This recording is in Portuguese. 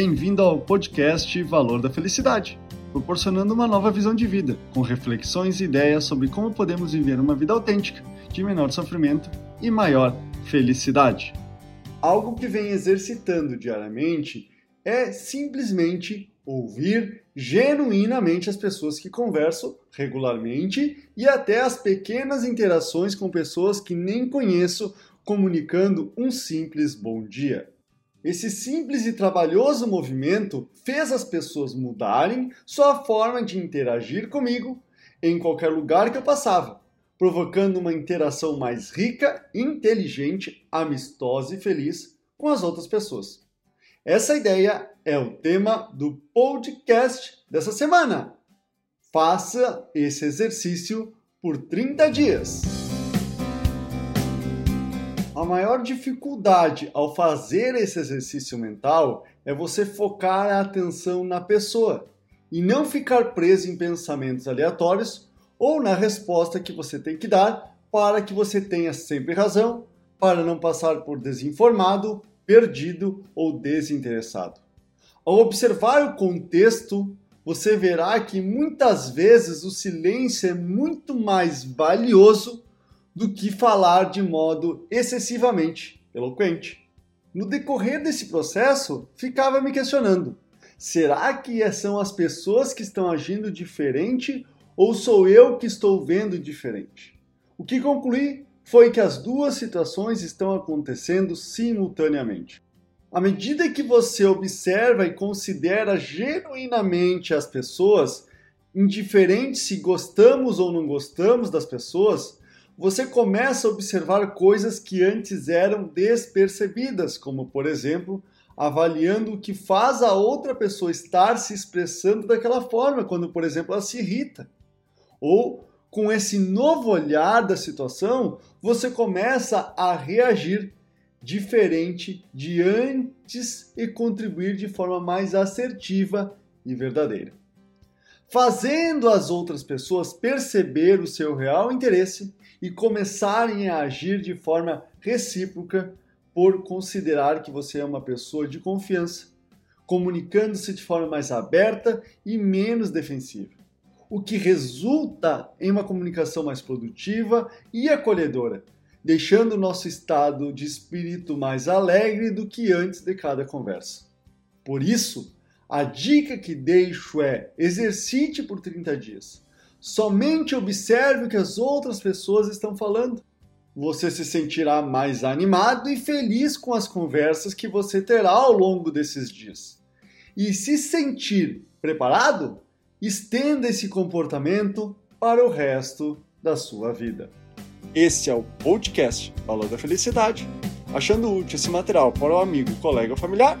Bem-vindo ao podcast Valor da Felicidade, proporcionando uma nova visão de vida, com reflexões e ideias sobre como podemos viver uma vida autêntica, de menor sofrimento e maior felicidade. Algo que vem exercitando diariamente é simplesmente ouvir genuinamente as pessoas que converso regularmente e até as pequenas interações com pessoas que nem conheço, comunicando um simples bom dia. Esse simples e trabalhoso movimento fez as pessoas mudarem sua forma de interagir comigo em qualquer lugar que eu passava, provocando uma interação mais rica, inteligente, amistosa e feliz com as outras pessoas. Essa ideia é o tema do podcast dessa semana. Faça esse exercício por 30 dias. A maior dificuldade ao fazer esse exercício mental é você focar a atenção na pessoa e não ficar preso em pensamentos aleatórios ou na resposta que você tem que dar para que você tenha sempre razão, para não passar por desinformado, perdido ou desinteressado. Ao observar o contexto, você verá que muitas vezes o silêncio é muito mais valioso do que falar de modo excessivamente eloquente. No decorrer desse processo, ficava me questionando: será que são as pessoas que estão agindo diferente ou sou eu que estou vendo diferente? O que concluí foi que as duas situações estão acontecendo simultaneamente. À medida que você observa e considera genuinamente as pessoas, indiferente se gostamos ou não gostamos das pessoas, você começa a observar coisas que antes eram despercebidas, como, por exemplo, avaliando o que faz a outra pessoa estar se expressando daquela forma, quando, por exemplo, ela se irrita. Ou, com esse novo olhar da situação, você começa a reagir diferente de antes e contribuir de forma mais assertiva e verdadeira. Fazendo as outras pessoas perceber o seu real interesse e começarem a agir de forma recíproca por considerar que você é uma pessoa de confiança, comunicando-se de forma mais aberta e menos defensiva, o que resulta em uma comunicação mais produtiva e acolhedora, deixando o nosso estado de espírito mais alegre do que antes de cada conversa. Por isso, a dica que deixo é: exercite por 30 dias Somente observe o que as outras pessoas estão falando. Você se sentirá mais animado e feliz com as conversas que você terá ao longo desses dias. E se sentir preparado, estenda esse comportamento para o resto da sua vida. Esse é o podcast Valor da Felicidade. Achando útil esse material para o amigo, colega ou familiar,